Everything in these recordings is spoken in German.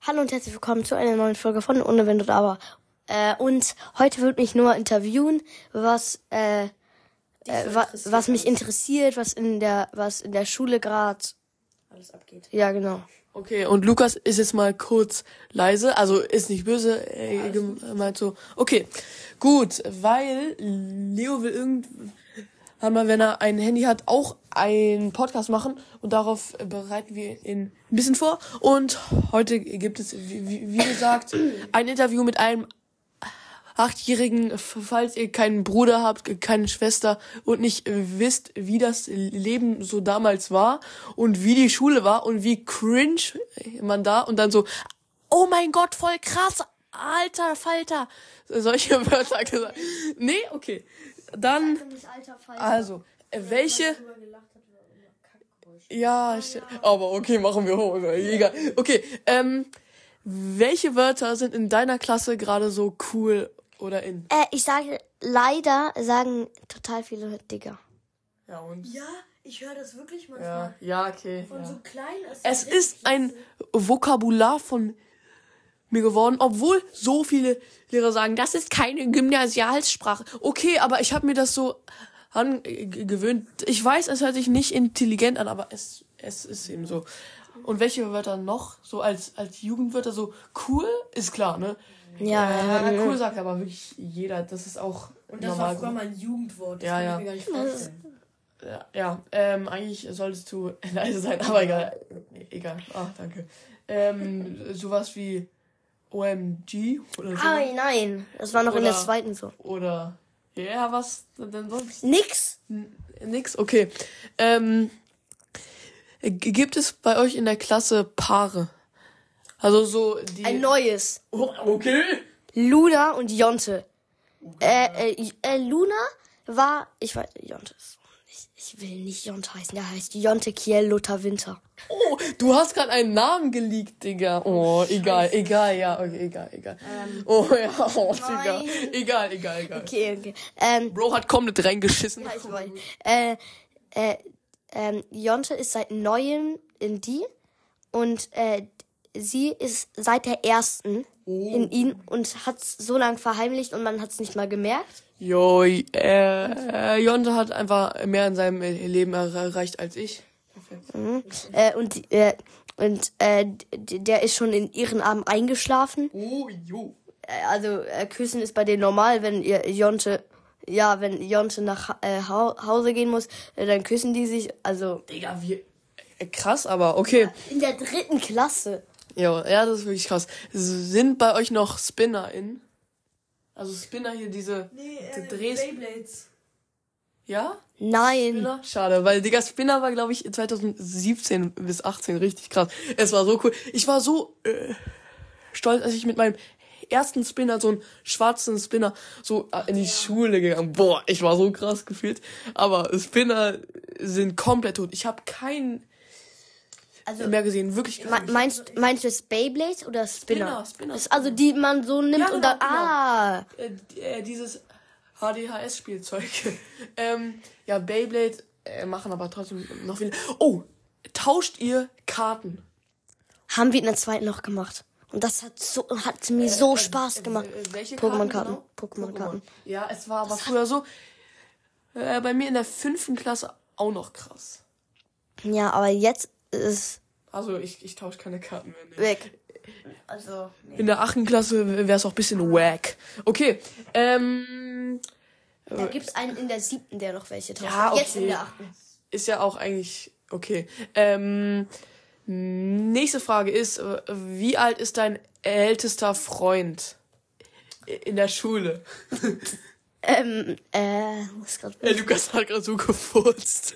Hallo und herzlich willkommen zu einer neuen Folge von Ohne Wenn und Aber. Äh, und heute wird mich nur interviewen, was äh, äh, wa was mich interessiert, was in der was in der Schule gerade alles abgeht. Ja, genau. Okay, und Lukas ist jetzt mal kurz leise, also ist nicht böse, äh, gemeint so. Okay, gut, weil Leo will irgendwann mal, wenn er ein Handy hat, auch einen Podcast machen und darauf bereiten wir ihn ein bisschen vor. Und heute gibt es, wie, wie gesagt, ein Interview mit einem Achtjährigen, falls ihr keinen Bruder habt, keine Schwester und nicht wisst, wie das Leben so damals war und wie die Schule war und wie cringe man da und dann so, oh mein Gott, voll krass, alter Falter, solche Wörter gesagt. Nee, okay. Dann, also, welche, ja, aber okay, machen wir hoch. Egal. Okay, ähm, welche Wörter sind in deiner Klasse gerade so cool oder in? Äh, ich sage, leider sagen total viele Digger. Ja, und? Ja, ich höre das wirklich manchmal. Ja, ja okay. Von ja. so klein ist Es ist ein Vokabular von mir geworden, obwohl so viele Lehrer sagen, das ist keine Gymnasialsprache. Okay, aber ich habe mir das so angewöhnt. Ich weiß, es hört sich nicht intelligent an, aber es, es ist eben so. Und welche Wörter noch? So als, als Jugendwörter, so cool, ist klar, ne? Ja, Äh, cool sagt aber wirklich jeder. Das ist auch Und das normal. war früher mal ein Jugendwort. Das Ja, kann ja. ich mir gar nicht vorstellen. Ja, ja ähm, eigentlich solltest du leise sein, aber egal. Egal. Ah, danke. Ähm, sowas wie OMG oder so. Ah, nein, das war noch in der Oder- zweiten so. Oder ja, was denn sonst? Nix. N- Nix? Okay. Ähm, gibt es bei euch in der Klasse Paare? Also so die. Ein neues. Oh, okay. Luna und Jonte. Äh, äh, äh, Luna war, ich weiß, Jonte ist, ich, ich will nicht Jonte heißen, der heißt Jonte Kiel Luther Winter. Oh, du hast gerade einen Namen geleakt, Digga. Oh, egal, egal, ja, okay, egal, egal. oh ja, oh, Digga. Egal, egal, egal. Okay, okay. Ähm, Bro hat komplett reingeschissen. ja, ich weiß. Äh, äh, ähm, Jonte ist seit neuem in die und äh, sie ist seit der ersten in ihn und hat's so lang verheimlicht und man hat's nicht mal gemerkt. Jo, äh, Jonte hat einfach mehr in seinem Leben er- erreicht als ich. Äh, und äh, und äh, der ist schon in ihren Armen eingeschlafen. Oh, jo. Äh, also äh, küssen ist bei denen normal, wenn ihr Jonte ja, wenn Jonte nach äh, Hau- Hause gehen muss, äh, dann küssen die sich. Also Digga, wie. Äh, krass, aber okay. in der dritten Klasse. Jo, ja, das ist wirklich krass. Sind bei euch noch Spinner in? Also Spinner hier, diese Nee, die äh, Drehs. Beyblades. Ja? Nein. Spinner? Schade, weil Digga, Spinner war, glaube ich, 2017 bis 18 richtig krass. Es war so cool. Ich war so äh, stolz, als ich mit meinem ersten Spinner, so einen schwarzen Spinner, so äh, in die Schule gegangen. Boah, ich war so krass gefühlt. Aber Spinner sind komplett tot. Ich habe keinen Also mehr gesehen. Wirklich nicht. meinst meinst du jetzt Beyblade oder Spinner? Spinner, Spinner, Das ist also die man so nimmt Ja, und dann genau, genau. ah äh, äh, dieses HDHS-Spielzeug. ähm, ja, Beyblade äh, machen aber trotzdem noch viel. Oh, tauscht ihr Karten? haben wir in der zweiten noch gemacht. Und das hat so hat mir so Spaß gemacht. Äh, welche Pokémon-Karten. genau? Pokémon-Karten. Ja, es war aber früher so. Äh, bei mir in der fünften Klasse auch noch krass. Ja, aber jetzt ist Also ich, ich tausche keine Karten mehr. Nee. weg. Also In der achten Klasse wäre es auch ein bisschen wack. Okay, ähm, da gibt's einen in der siebten, der noch welche tauscht. Ja, Jetzt in okay. der achten. ist ja auch eigentlich okay. Ähm, nächste Frage ist, äh, wie alt ist dein ältester Freund in der Schule? Ähm, äh, muss grad Hey, Lukas hat gerade so gefurzt.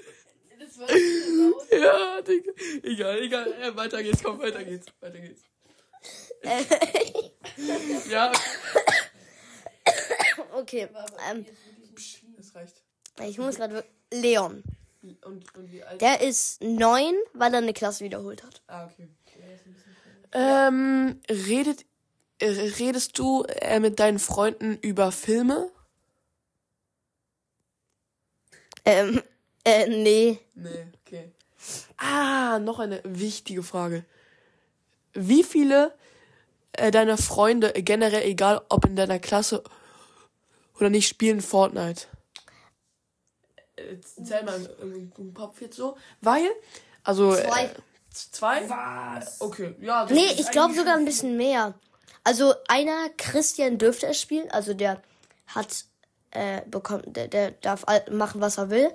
Ja, Digga. Egal, egal. Äh, weiter geht's, komm, weiter geht's. Weiter geht's. ja, Okay. Ähm, das reicht. ich muss gerade Leon. Und, und wie alt? Der ist neun, weil er eine Klasse wiederholt hat. Ah, okay. Ähm, redet, äh, redest du äh, mit deinen Freunden über Filme? Ähm, äh, nee. Nee, okay. Ah, noch eine wichtige Frage. Wie viele äh, deine Freunde äh, generell, egal ob in deiner Klasse oder nicht, spielen Fortnite? Äh, Zähl mal im, im Kopf jetzt so. Weil, also. Zwei. Äh, zwei? Was? Okay, ja. das Nee, ich glaube sogar ein bisschen mehr. Also einer, Christian, dürfte es spielen. Also der hat äh, bekommen, der, der darf machen, was er will.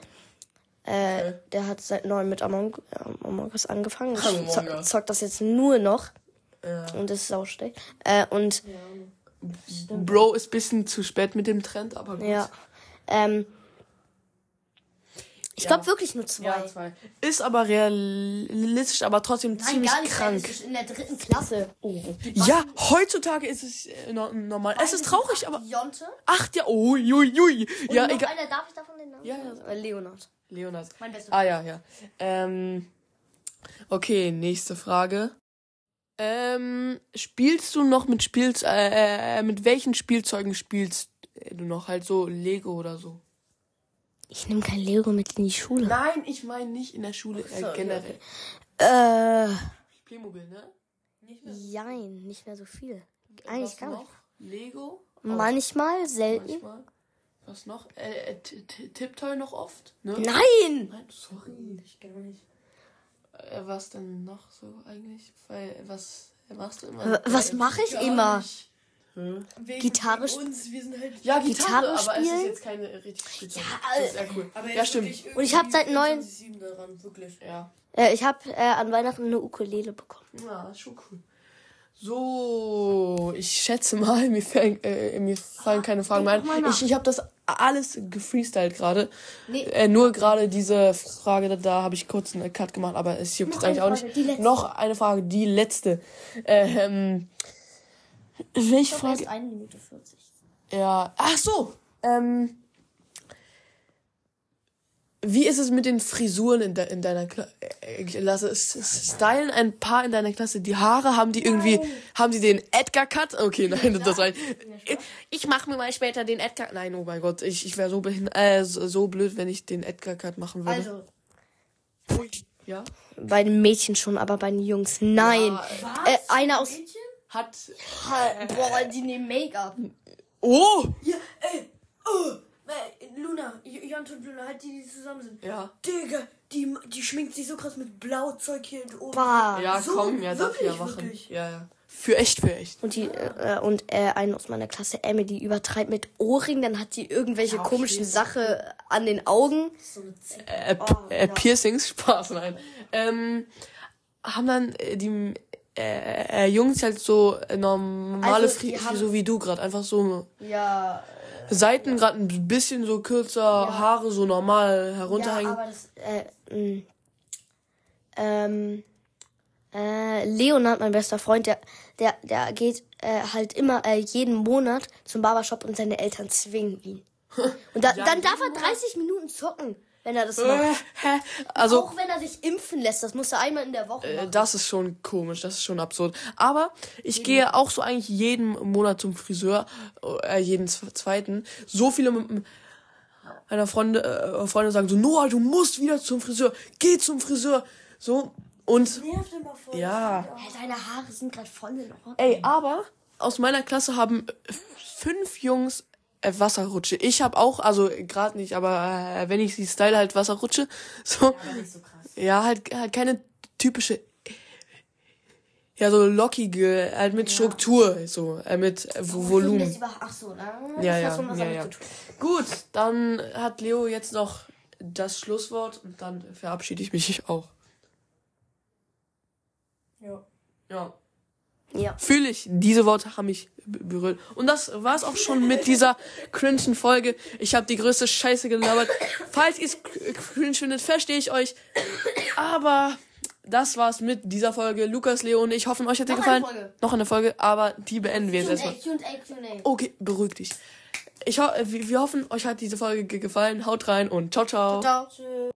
Äh, Okay. Der hat seit neun mit Among, Among Us angefangen. Among zo Us. zockt das jetzt nur noch. Ja. Und das ist auch schlecht. Äh, und Bro ist bisschen zu spät mit dem Trend, aber gut. ja. Ähm, ich Ja. glaube wirklich nur zwei. Ja, zwei. Ist aber realistisch, aber trotzdem Nein, ziemlich gar nicht. krank. In der dritten Klasse. Oh. Ja, heutzutage ist es äh, no- normal. Es ist traurig, aber Jonte. acht ja, ui, ui, ui. Und Ja, egal. einer, darf ich davon den Namen? Ja, ja. Leonard. Leonard. Mein bester Ah ja, ja. Ähm, okay, nächste Frage. Ähm, spielst du noch mit Spiels äh, äh, mit welchen Spielzeugen spielst du noch halt so Lego oder so? Ich nehme kein Lego mit in die Schule. Nein, ich meine nicht in der Schule äh, so, generell. Äh, Playmobil, ne? Nicht jein, nicht mehr so viel. Was Eigentlich gar noch? nicht. Lego? Manchmal, selten. manchmal. Was noch? Äh, äh, Tiptoy noch oft? Ne? Nein! Nein, sorry. Ich gar nicht. Äh, was denn noch so eigentlich? Weil, was machst du immer? Was Äh, mache ich immer? nicht. Wegen, Gitarre wegen uns, wir sind halt. Ja, Gitarre Gitarre, aber es spielen? ist jetzt keine richtig Spielzeug. Ja, das ist sehr cool. Aber ja, stimmt. Und ich hab seit neun- 24/7 daran, wirklich. Ja. Äh, ich habe äh, an Weihnachten eine Ukulele bekommen. ja, ist schon cool. So, ich schätze mal, mir, fallen, äh, mir fallen keine Fragen mehr ein. Ich, ich habe das alles gefreestylt gerade. Nee. Äh, nur gerade diese Frage, da, da habe ich kurz einen Cut gemacht, aber es juckt eigentlich eine auch Frage, nicht. Noch eine Frage, die letzte. Ähm, welche Frage? Erst eine Minute 40. Ja. Ach so. Ähm, wie ist es mit den Frisuren in, de in deiner Klasse? Lasse es es stylen ein paar in deiner Klasse die Haare? Haben die irgendwie, haben die den Edgar Cut? Okay, nein, das war. Ich, ich mache mir mal später den Edgar. Nein, oh mein Gott, ich, ich wäre so äh, so, blöd, wenn ich den Edgar Cut machen würde. Also, ja. bei den Mädchen schon, aber bei den Jungs nein. Was? Äh, einer aus. Mädchen? Hat. Boah, die nehmen Make-up. Oh! Ja, ey. Oh. Luna, J- Jante und Luna, halt die, die zusammen sind. Ja. Digga, die, die schminkt sich so krass mit Blauzeug hier und oben. Bah. Ja, So, komm, ja, darf wirklich, ja machen. wirklich. Ja, ja. Für echt, für echt. Und die äh, und äh, eine aus meiner Klasse, Emily, übertreibt mit Ohrring, dann hat die irgendwelche Ja, komischen okay. Sache an den Augen. So eine Zicke. äh, Oh, äh, Piercings, Spaß, nein. Ähm, haben dann äh, die äh, äh, Jungs halt so äh, normale Also, die Fri so wie du gerade, einfach so Ja, Seiten gerade ein bisschen so kürzer, Haare so normal ja, herunterhängen. aber das äh, mh. ähm äh, Leonard, mein bester Freund, der der der geht äh, halt immer äh, jeden Monat zum Barbershop und seine Eltern zwingen ihn. Und da, Ja, dann darf er 30 Minuten zocken, wenn er das äh, macht. Also Auch wenn er sich impfen lässt, das muss er einmal in der Woche äh, machen. das ist schon komisch, das ist schon absurd. Aber ich gehe auch so eigentlich jeden Monat zum Friseur, äh, jeden zwe- zweiten. So viele m- meiner Freunde, äh, Freunde sagen so, Noah, du musst wieder zum Friseur, geh zum Friseur. So und Nervt immer voll. ja. Hey, deine Haare sind gerade voll in Ordnung. Ey, aber aus meiner Klasse haben fünf Jungs Wasserrutsche. Ich habe auch, also gerade nicht, aber äh, wenn ich sie style, halt Wasserrutsche. So, nicht so ja, halt, halt keine typische, ja, so lockige, halt mit Struktur, so, äh, mit äh, Volumen. über, ach so, Ja, das ja, ja, ja. tun. Gut, dann hat Leo jetzt noch das Schlusswort und dann verabschiede ich mich auch. Ja. Ja. Ja. Fühle ich. Diese Worte haben mich berührt. Und das war's auch schon mit dieser cringen Folge. Ich habe die größte Scheiße gelabert. Falls ihr es cringe findet, verstehe ich euch. Aber das war's mit dieser Folge. Lukas, Leo und ich hoffen, euch hat Noch gefallen. eine Folge. Noch eine Folge, aber die beenden wir jetzt erstmal. Okay, beruhig dich. Ich ho wir hoffen, euch hat diese Folge ge- gefallen. Haut rein und ciao, ciao. Ciao. Tschüss.